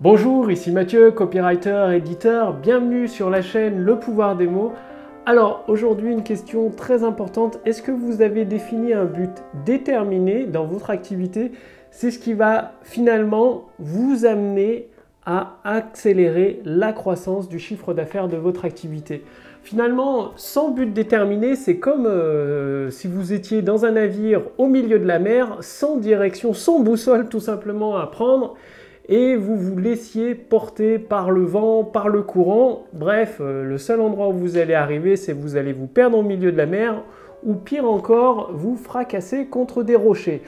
Bonjour, ici Mathieu, copywriter, éditeur. Bienvenue sur la chaîne Le pouvoir des mots. Alors aujourd'hui une question très importante. Est-ce que vous avez défini un but déterminé dans votre activité? C'est ce qui va finalement vous amener à accélérer la croissance du chiffre d'affaires de votre activité. Finalement, sans but déterminé, c'est comme euh, si vous étiez dans un navire au milieu de la mer, sans direction, sans boussole tout simplement à prendre et vous vous laissiez porter par le vent, par le courant. Bref, euh, le seul endroit où vous allez arriver, c'est vous allez vous perdre au milieu de la mer ou pire encore, vous fracasser contre des rochers.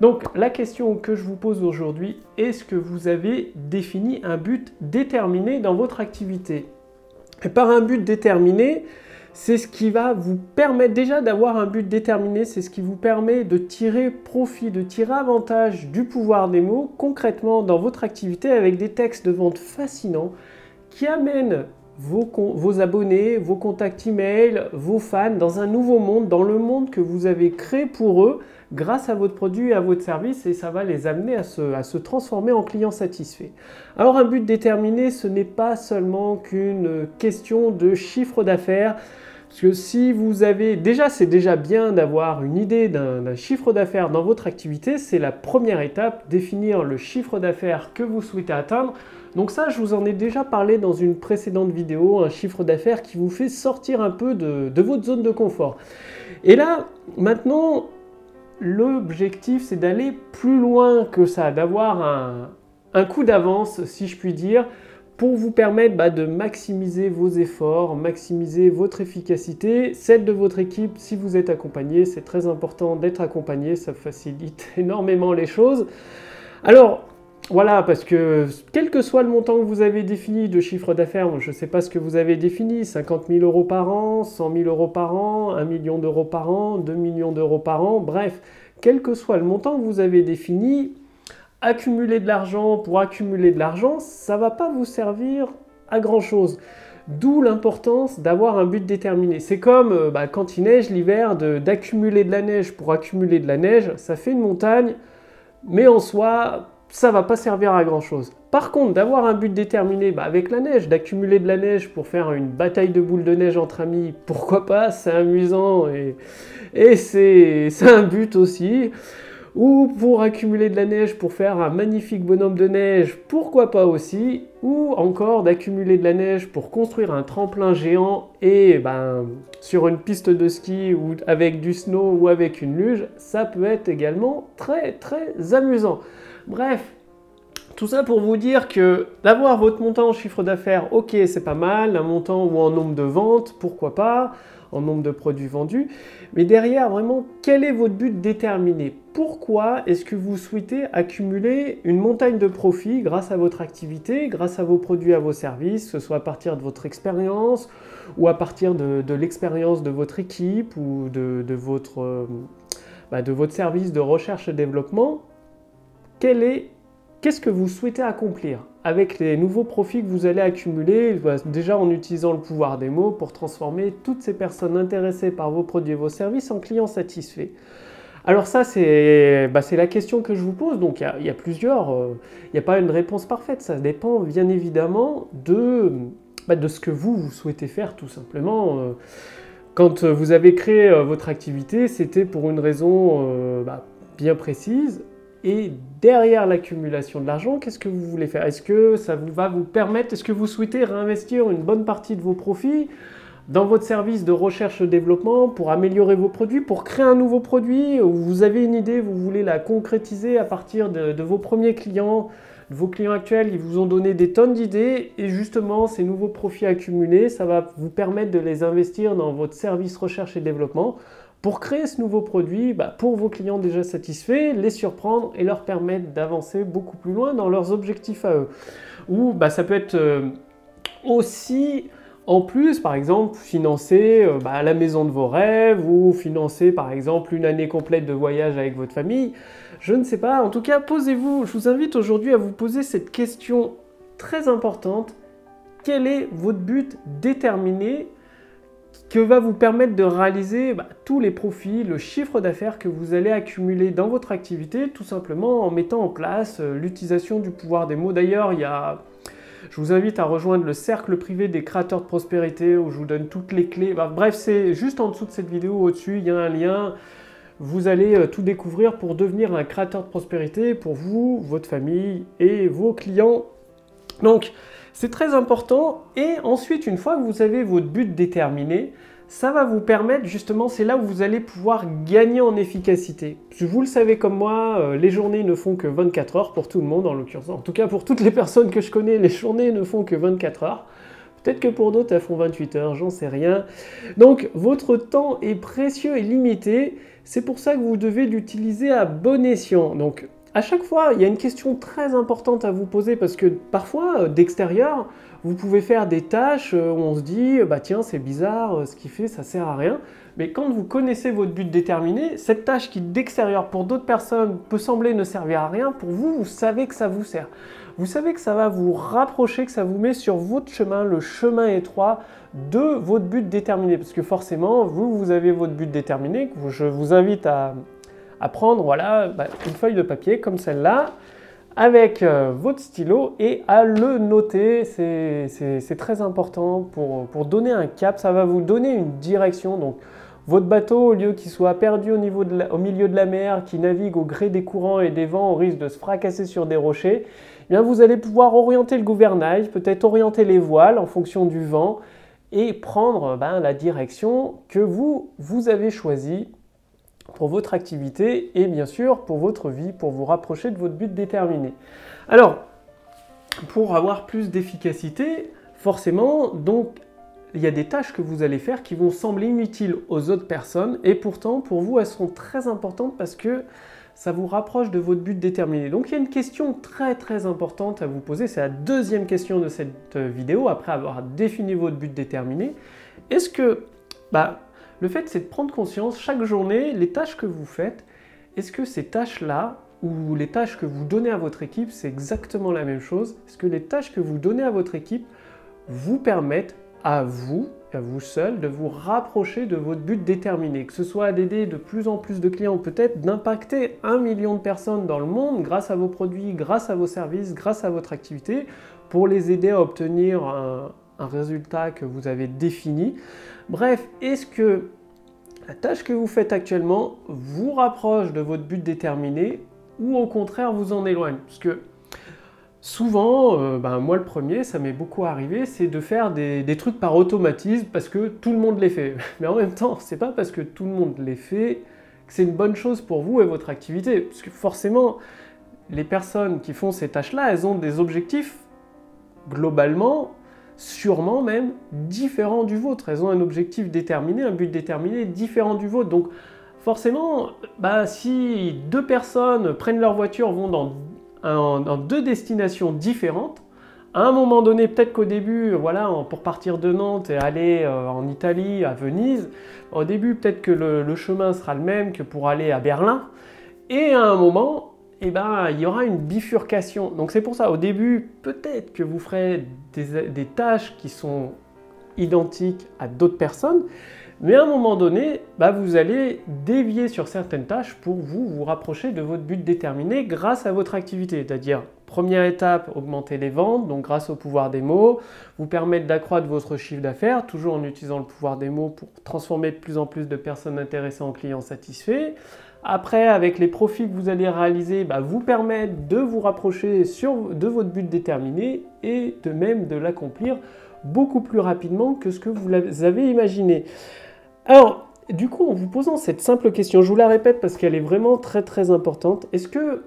Donc la question que je vous pose aujourd'hui, est-ce que vous avez défini un but déterminé dans votre activité? Et par un but déterminé, c'est ce qui va vous permettre déjà d'avoir un but déterminé, c'est ce qui vous permet de tirer profit, de tirer avantage du pouvoir des mots concrètement dans votre activité avec des textes de vente fascinants qui amènent vos, abonnés, vos contacts email, vos fans dans un nouveau monde, dans le monde que vous avez créé pour eux grâce à votre produit et à votre service et ça va les amener à se, transformer en clients satisfaits. Alors un but déterminé, ce n'est pas seulement qu'une question de chiffre d'affaires. Parce que si vous avez déjà, c'est déjà bien d'avoir une idée d'un chiffre d'affaires dans votre activité, c'est la première étape, définir le chiffre d'affaires que vous souhaitez atteindre. Donc ça, je vous en ai déjà parlé dans une précédente vidéo, un chiffre d'affaires qui vous fait sortir un peu de votre zone de confort. Et là, maintenant, l'objectif, c'est d'aller plus loin que ça, d'avoir un, un coup d'avance, si je puis dire, pour vous permettre bah, de maximiser vos efforts, maximiser votre efficacité, celle de votre équipe si vous êtes accompagné. C'est très important d'être accompagné, ça facilite énormément les choses. Alors, voilà, parce que quel que soit le montant que vous avez défini de chiffre d'affaires, je ne sais pas ce que vous avez défini, 50 000 euros par an, 100 000 euros par an, 1 million d'euros par an, 2 millions d'euros par an, bref, quel que soit le montant que vous avez défini, accumuler de l'argent pour accumuler de l'argent, ça va pas vous servir à grand chose. D'où l'importance d'avoir un but déterminé. C'est comme euh, bah, quand il neige l'hiver, d'accumuler de, la neige pour accumuler de la neige, ça fait une montagne, mais en soi, ça va pas servir à grand chose. Par contre, d'avoir un but déterminé bah, avec la neige, d'accumuler de la neige pour faire une bataille de boules de neige entre amis, pourquoi pas, c'est amusant et, et c'est un but aussi ou pour accumuler de la neige pour faire un magnifique bonhomme de neige, pourquoi pas aussi, ou encore d'accumuler de la neige pour construire un tremplin géant et ben, sur une piste de ski ou avec du snow ou avec une luge, ça peut être également très très amusant. Bref, tout ça pour vous dire que d'avoir votre montant en chiffre d'affaires, ok, c'est pas mal, un montant ou en nombre de ventes, pourquoi pas, en nombre de produits vendus. Mais derrière, vraiment, quel est votre but déterminé? Pourquoi est-ce que vous souhaitez accumuler une montagne de profits grâce à votre activité, grâce à vos produits, à vos services, que ce soit à partir de votre expérience ou à partir de, l'expérience de votre équipe ou euh, bah, de votre service de recherche et développement? Qu'est-ce que vous souhaitez accomplir avec les nouveaux profits que vous allez accumuler, bah, déjà en utilisant le pouvoir des mots pour transformer toutes ces personnes intéressées par vos produits et vos services en clients satisfaits alors ça, c'est bah, la question que je vous pose. Donc il y, a plusieurs, euh, il n'y a pas une réponse parfaite. Ça dépend bien évidemment de, bah, de ce que vous, vous souhaitez faire tout simplement. Euh. Quand vous avez créé euh, votre activité, c'était pour une raison bien précise. Et derrière l'accumulation de l'argent, qu'est-ce que vous voulez faire? Est-ce que ça va vous permettre, est-ce que vous souhaitez réinvestir une bonne partie de vos profits dans votre service de recherche et développement pour améliorer vos produits, pour créer un nouveau produit? Ou Vous avez une idée, vous voulez la concrétiser à partir de, de vos premiers clients, de vos clients actuels, ils vous ont donné des tonnes d'idées et justement ces nouveaux profits accumulés, ça va vous permettre de les investir dans votre service recherche et développement pour créer ce nouveau produit bah, pour vos clients déjà satisfaits, les surprendre et leur permettre d'avancer beaucoup plus loin dans leurs objectifs à eux. Ou bah, ça peut être euh, aussi en plus, par exemple, financer euh, bah, la maison de vos rêves ou financer par exemple une année complète de voyage avec votre famille. Je ne sais pas. En tout cas, posez-vous. Je vous invite aujourd'hui à vous poser cette question très importante. Quel est votre but déterminé que va vous permettre de réaliser bah, tous les profits, le chiffre d'affaires que vous allez accumuler dans votre activité, tout simplement en mettant en place euh, l'utilisation du pouvoir des mots. D'ailleurs, il y a... Je vous invite à rejoindre le cercle privé des créateurs de prospérité où je vous donne toutes les clés. Bah, bref, c'est juste en dessous de cette vidéo, au-dessus, il y a un lien. Vous allez euh, tout découvrir pour devenir un créateur de prospérité pour vous, votre famille et vos clients. Donc, c'est très important. Et ensuite, une fois que vous avez votre but déterminé, ça va vous permettre justement, c'est là où vous allez pouvoir gagner en efficacité. Vous le savez comme moi, euh, les journées ne font que 24 heures pour tout le monde en l'occurrence. En tout cas, pour toutes les personnes que je connais, les journées ne font que 24 heures. Peut-être que pour d'autres, elles font 28 heures, j'en sais rien. Donc, votre temps est précieux et limité. C'est pour ça que vous devez l'utiliser à bon escient. Donc, à chaque fois, il y a une question très importante à vous poser parce que parfois, euh, d'extérieur, vous pouvez faire des tâches euh, où on se dit, bah tiens, c'est bizarre, euh, ce qu'il fait, ça sert à rien. Mais quand vous connaissez votre but déterminé, cette tâche qui d'extérieur pour d'autres personnes peut sembler ne servir à rien, pour vous, vous savez que ça vous sert. Vous savez que ça va vous rapprocher, que ça vous met sur votre chemin, le chemin étroit de votre but déterminé. Parce que forcément, vous, vous avez votre but déterminé. Je vous invite à, à prendre voilà, bah, une feuille de papier comme celle-là avec euh, votre stylo et à le noter. C'est très important pour, pour, donner un cap, ça va vous donner une direction. Donc, votre bateau, au lieu qu'il soit perdu au, niveau de au, milieu de la mer, qui navigue au gré des courants et des vents, au risque de se fracasser sur des rochers, eh bien vous allez pouvoir orienter le gouvernail, peut-être orienter les voiles en fonction du vent et prendre ben, la direction que vous, vous avez choisie pour votre activité et bien sûr pour votre vie, pour vous rapprocher de votre but déterminé. Alors, pour avoir plus d'efficacité, forcément, donc il y a des tâches que vous allez faire qui vont sembler inutiles aux autres personnes et pourtant pour vous elles sont très importantes parce que ça vous rapproche de votre but déterminé. Donc il y a une question très très importante à vous poser, c'est la deuxième question de cette vidéo après avoir défini votre but déterminé. Est-ce que bah, le fait, c'est de prendre conscience chaque journée, les tâches que vous faites, est-ce que ces tâches-là, ou les tâches que vous donnez à votre équipe, c'est exactement la même chose? Est-ce que les tâches que vous donnez à votre équipe vous permettent à vous, à vous seul, de vous rapprocher de votre but déterminé, que ce soit d'aider de plus en plus de clients, peut-être d'impacter un million de personnes dans le monde grâce à vos produits, grâce à vos services, grâce à votre activité, pour les aider à obtenir un, un résultat que vous avez défini. Bref, est-ce que la tâche que vous faites actuellement vous rapproche de votre but déterminé ou au contraire vous en éloigne? Parce que souvent, euh, ben, moi le premier, ça m'est beaucoup arrivé, c'est de faire des, trucs par automatisme parce que tout le monde les fait. Mais en même temps, c'est pas parce que tout le monde les fait que c'est une bonne chose pour vous et votre activité. Parce que forcément, les personnes qui font ces tâches-là, elles ont des objectifs globalement sûrement même différent du vôtre. Elles ont un objectif déterminé, un but déterminé différent du vôtre. Donc forcément, bah, si deux personnes prennent leur voiture, vont dans, deux destinations différentes, à un moment donné, peut-être qu'au début, voilà, pour partir de Nantes et aller euh, en Italie, à Venise, au début, peut-être que le, chemin sera le même que pour aller à Berlin. Et à un moment, eh ben, il y aura une bifurcation. Donc c'est pour ça, au début, peut-être que vous ferez des, tâches qui sont identiques à d'autres personnes, mais à un moment donné, bah, vous allez dévier sur certaines tâches pour vous vous rapprocher de votre but déterminé grâce à votre activité. C'est-à-dire, première étape, augmenter les ventes, donc grâce au pouvoir des mots, vous permettre d'accroître votre chiffre d'affaires, toujours en utilisant le pouvoir des mots pour transformer de plus en plus de personnes intéressées en clients satisfaits. Après, avec les profits que vous allez réaliser, bah, vous permettre de vous rapprocher de votre but déterminé et de même de l'accomplir beaucoup plus rapidement que ce que vous avez imaginé. Alors, du coup, en vous posant cette simple question, je vous la répète parce qu'elle est vraiment très très importante. Est-ce que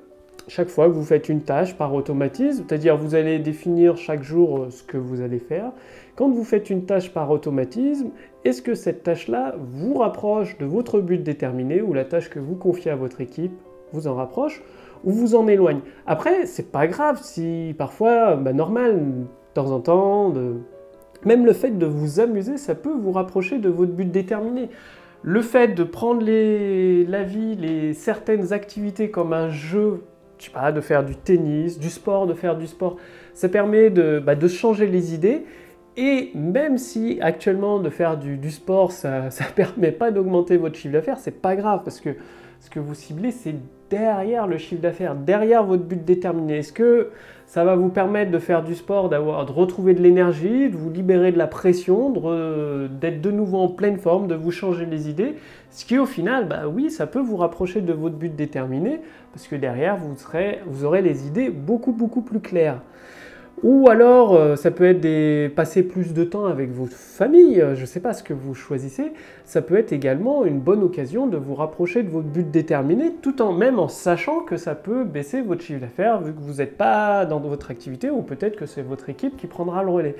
chaque fois que vous faites une tâche par automatisme, c'est-à-dire vous allez définir chaque jour euh, ce que vous allez faire, quand vous faites une tâche par automatisme, est-ce que cette tâche-là vous rapproche de votre but déterminé ou la tâche que vous confiez à votre équipe vous en rapproche ou vous en éloigne? Après, c'est pas grave si parfois, bah, normal, de temps en temps, même le fait de vous amuser, ça peut vous rapprocher de votre but déterminé. Le fait de prendre la vie, les, certaines activités comme un jeu pas, de faire du tennis, du sport, de faire du sport. Ça permet de, bah, changer les idées Et même si actuellement de faire du, sport, ça ne permet pas d'augmenter votre chiffre d'affaires, c'est pas grave parce que ce que vous ciblez, c'est derrière le chiffre d'affaires, derrière votre but déterminé. Est-ce que ça va vous permettre de faire du sport, d'avoir, de retrouver de l'énergie, de vous libérer de la pression, d'être de, nouveau en pleine forme, de vous changer les idées? Ce qui au final, bah oui, ça peut vous rapprocher de votre but déterminé parce que derrière, vous, vous aurez les idées beaucoup beaucoup plus claires. Ou alors, euh, ça peut être des, passer plus de temps avec votre famille, euh, je ne sais pas ce que vous choisissez. Ça peut être également une bonne occasion de vous rapprocher de votre but déterminé, tout en même en sachant que ça peut baisser votre chiffre d'affaires vu que vous n'êtes pas dans votre activité ou peut-être que c'est votre équipe qui prendra le relais.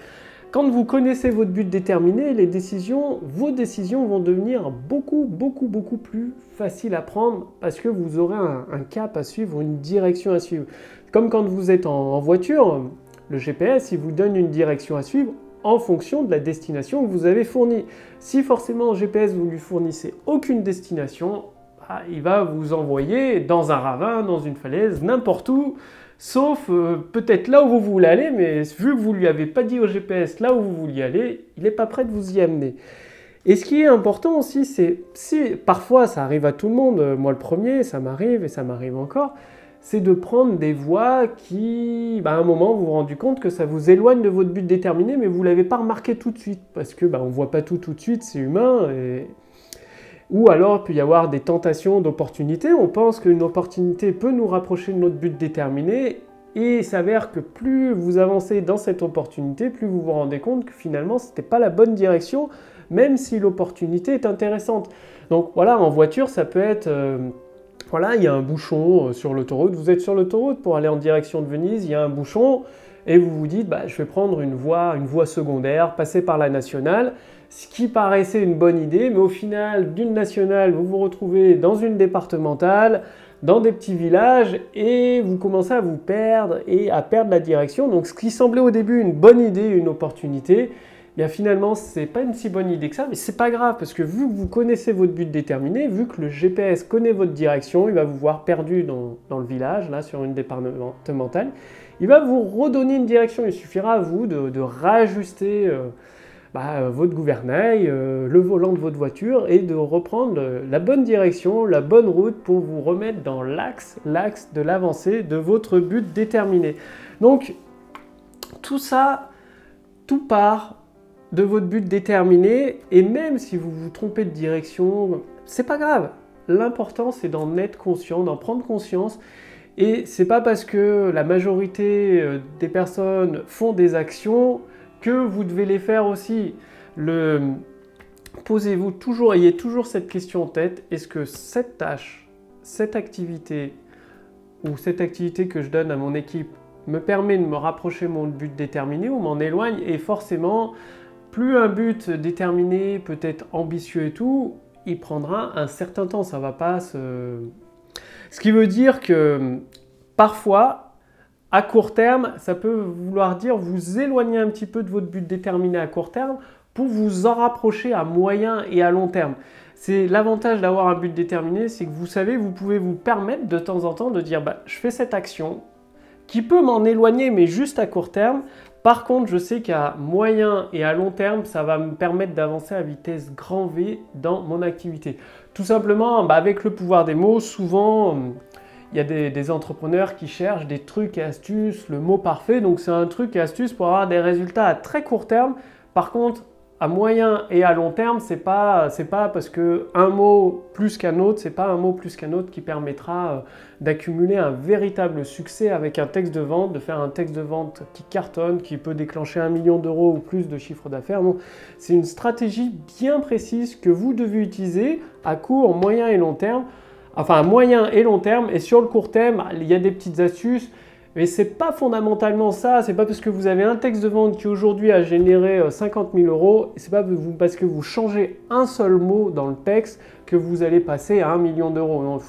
Quand vous connaissez votre but déterminé, les décisions, vos décisions vont devenir beaucoup, beaucoup, beaucoup plus faciles à prendre parce que vous aurez un, cap à suivre, une direction à suivre. Comme quand vous êtes en voiture, le GPS, il vous donne une direction à suivre en fonction de la destination que vous avez fournie. Si forcément GPS vous lui fournissez aucune destination, bah, il va vous envoyer dans un ravin, dans une falaise, n'importe où, sauf euh, peut-être là où vous voulez aller, mais vu que vous lui avez pas dit au GPS là où vous vouliez aller, il n'est pas prêt de vous y amener. Et ce qui est important aussi, c'est parfois ça arrive à tout le monde, euh, moi le premier, ça m'arrive et ça m'arrive encore, c'est de prendre des voies qui, bah, à un moment, vous vous rendez compte que ça vous éloigne de votre but déterminé, mais vous ne l'avez pas remarqué tout de suite, parce que bah, on ne voit pas tout tout de suite, c'est humain. Ou alors, il peut y avoir des tentations d'opportunités. On pense qu'une opportunité peut nous rapprocher de notre but déterminé, et s'avère que plus vous avancez dans cette opportunité, plus vous vous rendez compte que finalement, ce n'était pas la bonne direction, même si l'opportunité est intéressante. Donc voilà, en voiture, ça peut être... Euh, voilà, il y a un bouchon euh, sur l'autoroute, vous êtes sur l'autoroute pour aller en direction de Venise, il y a un bouchon, et vous vous dites, bah, je vais prendre une voie, une voie secondaire, passer par la nationale, ce qui paraissait une bonne idée, mais au final, d'une nationale, vous vous retrouvez dans une départementale, dans des petits villages, et vous commencez à vous perdre et à perdre la direction. Donc ce qui semblait au début une bonne idée, une opportunité, bien finalement c'est pas une si bonne idée que ça, mais c'est pas grave parce que vu que vous connaissez votre but déterminé, vu que le GPS connaît votre direction, il va vous voir perdu dans, le village, là sur une départementale, il va vous redonner une direction. Il suffira à vous de, de réajuster euh, bah, votre gouvernail, euh, le volant de votre voiture et de reprendre la bonne direction, la bonne route pour vous remettre dans l'axe, l'axe de l'avancée de votre but déterminé. Donc tout ça, tout part de votre but déterminé et même si vous vous trompez de direction, c'est pas grave. L'important c'est d'en être conscient, d'en prendre conscience et c'est pas parce que la majorité euh, des personnes font des actions que vous devez les faire aussi. Posez-vous toujours, ayez toujours cette question en tête, est-ce que cette tâche, cette activité ou cette activité que je donne à mon équipe me permet de me rapprocher de mon but déterminé ou m'en éloigne? Et forcément plus un but déterminé, peut-être ambitieux et tout, il prendra un certain temps, ça va pas se... Ce qui veut dire que parfois, à court terme, ça peut vouloir dire vous éloigner un petit peu de votre but déterminé à court terme pour vous en rapprocher à moyen et à long terme. C'est l'avantage d'avoir un but déterminé, c'est que vous savez, vous pouvez vous permettre de temps en temps de dire bah, je fais cette action qui peut m'en éloigner, mais juste à court terme, par contre, je sais qu'à moyen et à long terme, ça va me permettre d'avancer à vitesse grand V dans mon activité. Tout simplement, bah, avec le pouvoir des mots, souvent, il y a des, entrepreneurs qui cherchent des trucs et astuces, le mot parfait. Donc, c'est un truc et astuce pour avoir des résultats à très court terme. Par contre, à moyen et à long terme, c'est pas pas parce que un mot plus qu'un autre, c'est pas un mot plus qu'un autre qui permettra euh, d'accumuler un véritable succès avec un texte de vente, de faire un texte de vente qui cartonne, qui peut déclencher un million d'euros ou plus de chiffre d'affaires. c'est une stratégie bien précise que vous devez utiliser à court, moyen et long terme. Enfin, à moyen et long terme. Et sur le court terme, il y a des petites astuces. Mais c'est pas fondamentalement ça, c'est pas parce que vous avez un texte de vente qui aujourd'hui a généré 50 euh, 000 euros, c'est pas parce que vous changez un seul mot dans le texte que vous allez passer à 1 million d'euros.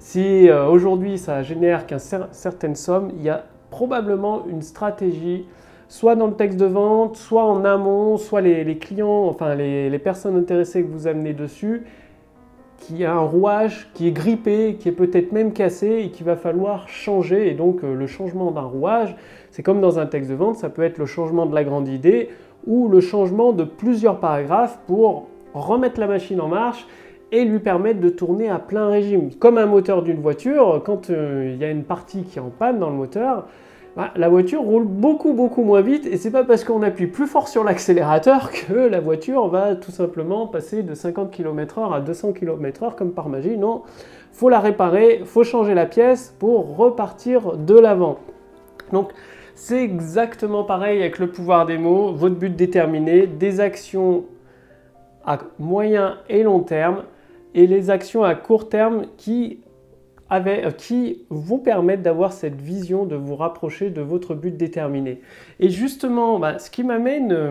Si euh, aujourd'hui ça génère qu'une certaine somme, il y a probablement une stratégie, soit dans le texte de vente, soit en amont, soit les, clients, enfin les personnes intéressées que vous amenez dessus, qui a un rouage qui est grippé, qui est peut-être même cassé et qu'il va falloir changer. Et donc euh, le changement d'un rouage, c'est comme dans un texte de vente, ça peut être le changement de la grande idée ou le changement de plusieurs paragraphes pour remettre la machine en marche et lui permettre de tourner à plein régime. Comme un moteur d'une voiture, quand euh, il y a une partie qui est en panne dans le moteur, bah, la voiture roule beaucoup beaucoup moins vite et c'est pas parce qu'on appuie plus fort sur l'accélérateur que la voiture va tout simplement passer de 50 km/h à 200 km/h comme par magie. Non, faut la réparer, faut changer la pièce pour repartir de l'avant. Donc c'est exactement pareil avec le pouvoir des mots, votre but déterminé, des actions à moyen et long terme et les actions à court terme qui, euh, qui vous permettent d'avoir cette vision de vous rapprocher de votre but déterminé. Et justement, bah, ce qui m'amène euh,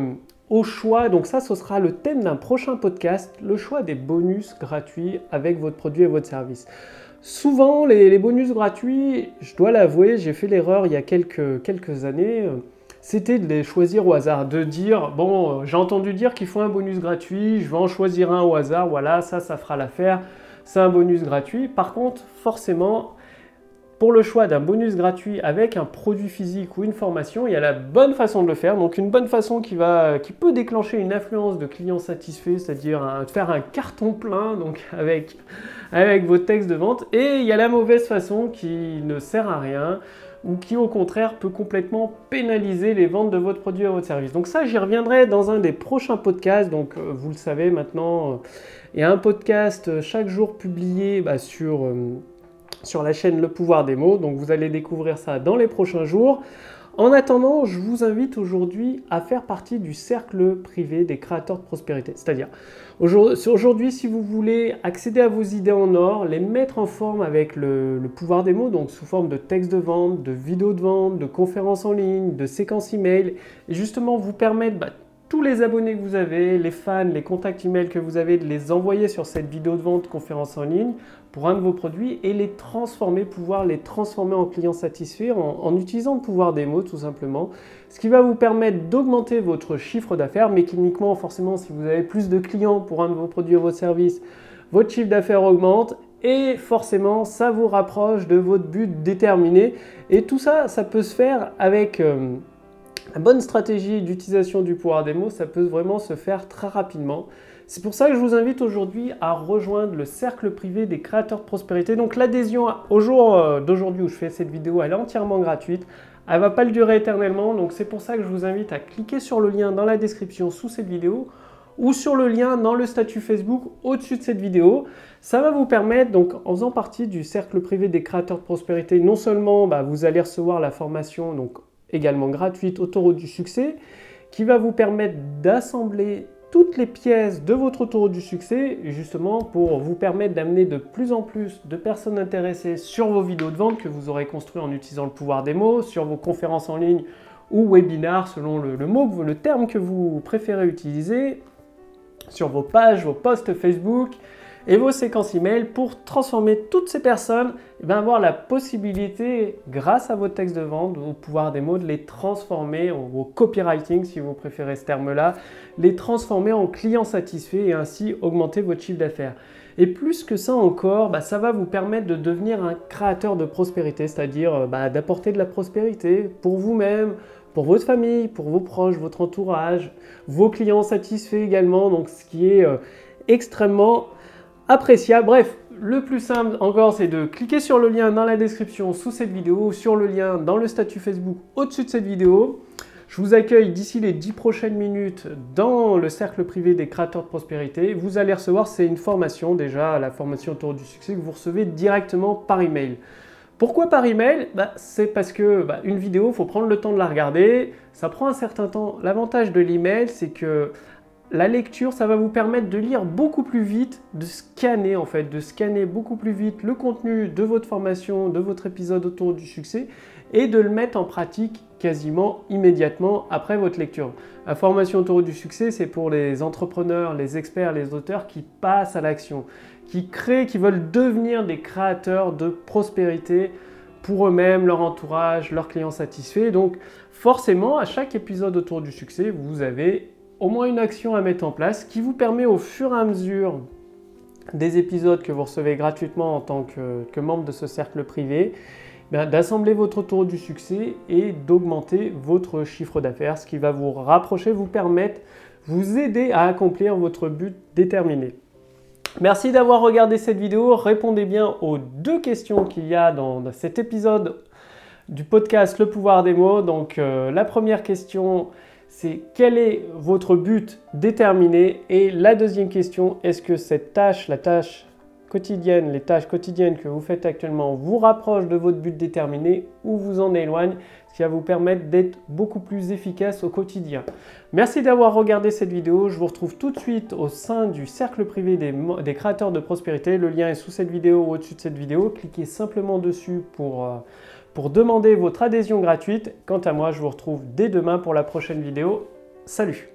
au choix, donc ça ce sera le thème d'un prochain podcast, le choix des bonus gratuits avec votre produit et votre service. Souvent, les, bonus gratuits, je dois l'avouer, j'ai fait l'erreur il y a quelques, années. Euh, c'était de les choisir au hasard, de dire, bon, j'ai entendu dire qu'il faut un bonus gratuit, je vais en choisir un au hasard, voilà, ça, ça fera l'affaire, c'est un bonus gratuit. Par contre, forcément, pour le choix d'un bonus gratuit avec un produit physique ou une formation, il y a la bonne façon de le faire. Donc une bonne façon qui, va, qui peut déclencher une influence de clients satisfaits, c'est-à-dire faire un carton plein donc avec, avec vos textes de vente. Et il y a la mauvaise façon qui ne sert à rien ou qui au contraire peut complètement pénaliser les ventes de votre produit ou votre service. Donc ça, j'y reviendrai dans un des prochains podcasts. Donc euh, vous le savez maintenant, euh, a un podcast euh, chaque jour publié bah, sur, sur la chaîne Le pouvoir des mots. Donc vous allez découvrir ça dans les prochains jours. En attendant, je vous invite aujourd'hui à faire partie du cercle privé des créateurs de prospérité. C'est-à-dire, aujourd'hui, si vous voulez accéder à vos idées en or, les mettre en forme avec le, pouvoir des mots, donc sous forme de texte de vente, de vidéos de vente, de conférences en ligne, de séquences email, et justement vous permettre bah, tous les abonnés que vous avez, les fans, les contacts email que vous avez, de les envoyer sur cette vidéo de vente, conférence en ligne pour un de vos produits et les transformer, pouvoir les transformer en clients satisfaits en, utilisant le pouvoir des mots tout simplement. Ce qui va vous permettre d'augmenter votre chiffre d'affaires mécaniquement, forcément, si vous avez plus de clients pour un de vos produits ou vos services, votre chiffre d'affaires augmente et forcément ça vous rapproche de votre but déterminé. Et tout ça, ça peut se faire avec... Euh, la bonne stratégie d'utilisation du pouvoir des mots, ça peut vraiment se faire très rapidement. C'est pour ça que je vous invite aujourd'hui à rejoindre le cercle privé des créateurs de prospérité. Donc l'adhésion au jour euh, d'aujourd'hui où je fais cette vidéo, elle est entièrement gratuite. Elle va pas le durer éternellement, donc c'est pour ça que je vous invite à cliquer sur le lien dans la description sous cette vidéo ou sur le lien dans le statut Facebook au-dessus de cette vidéo. Ça va vous permettre, donc en faisant partie du cercle privé des créateurs de prospérité, non seulement bah, vous allez recevoir la formation donc également gratuite Autoroute du succès, qui va vous permettre d'assembler toutes les pièces de votre autoroute du succès, justement pour vous permettre d'amener de plus en plus de personnes intéressées sur vos vidéos de vente que vous aurez construites en utilisant le pouvoir des mots, sur vos conférences en ligne ou webinars selon le, le mot, le terme que vous préférez utiliser, sur vos pages, vos posts Facebook, et vos séquences email pour transformer toutes ces personnes, et eh avoir la possibilité, grâce à vos textes de vente, au pouvoir des mots, de les transformer, au copywriting si vous préférez ce terme-là, les transformer en clients satisfaits et ainsi augmenter votre chiffre d'affaires. Et plus que ça encore, bah, ça va vous permettre de devenir un créateur de prospérité, c'est-à-dire euh, bah, d'apporter de la prospérité pour vous-même, pour votre famille, pour vos proches, votre entourage, vos clients satisfaits également, donc ce qui est euh, extrêmement appréciable. Bref, le plus simple encore, c'est de cliquer sur le lien dans la description sous cette vidéo, sur le lien dans le statut Facebook au-dessus de cette vidéo. Je vous accueille d'ici les 10 prochaines minutes dans le cercle privé des créateurs de prospérité. Vous allez recevoir, c'est une formation déjà, la formation autour du succès que vous recevez directement par email. Pourquoi par email? Bah, C'est parce que bah, une vidéo, il faut prendre le temps de la regarder. Ça prend un certain temps. L'avantage de l'email, c'est que la lecture, ça va vous permettre de lire beaucoup plus vite, de scanner en fait, de scanner beaucoup plus vite le contenu de votre formation, de votre épisode autour du succès et de le mettre en pratique quasiment immédiatement après votre lecture. La formation autour du succès, c'est pour les entrepreneurs, les experts, les auteurs qui passent à l'action, qui créent, qui veulent devenir des créateurs de prospérité pour eux-mêmes, leur entourage, leurs clients satisfaits. Donc forcément, à chaque épisode autour du succès, vous avez au moins une action à mettre en place qui vous permet au fur et à mesure des épisodes que vous recevez gratuitement en tant que, membre de ce cercle privé, eh d'assembler votre tour du succès et d'augmenter votre chiffre d'affaires, ce qui va vous rapprocher, vous permettre, vous aider à accomplir votre but déterminé. Merci d'avoir regardé cette vidéo. Répondez bien aux deux questions qu'il y a dans, cet épisode du podcast Le pouvoir des mots. Donc euh, la première question, c'est quel est votre but déterminé Et la deuxième question, est-ce que cette tâche, la tâche quotidienne, les tâches quotidiennes que vous faites actuellement vous rapprochent de votre but déterminé ou vous en éloignent, ce qui va vous permettre d'être beaucoup plus efficace au quotidien. Merci d'avoir regardé cette vidéo. Je vous retrouve tout de suite au sein du cercle privé des, créateurs de prospérité. Le lien est sous cette vidéo ou au-dessus de cette vidéo. Cliquez simplement dessus pour... Euh, pour demander votre adhésion gratuite. Quant à moi, je vous retrouve dès demain pour la prochaine vidéo. Salut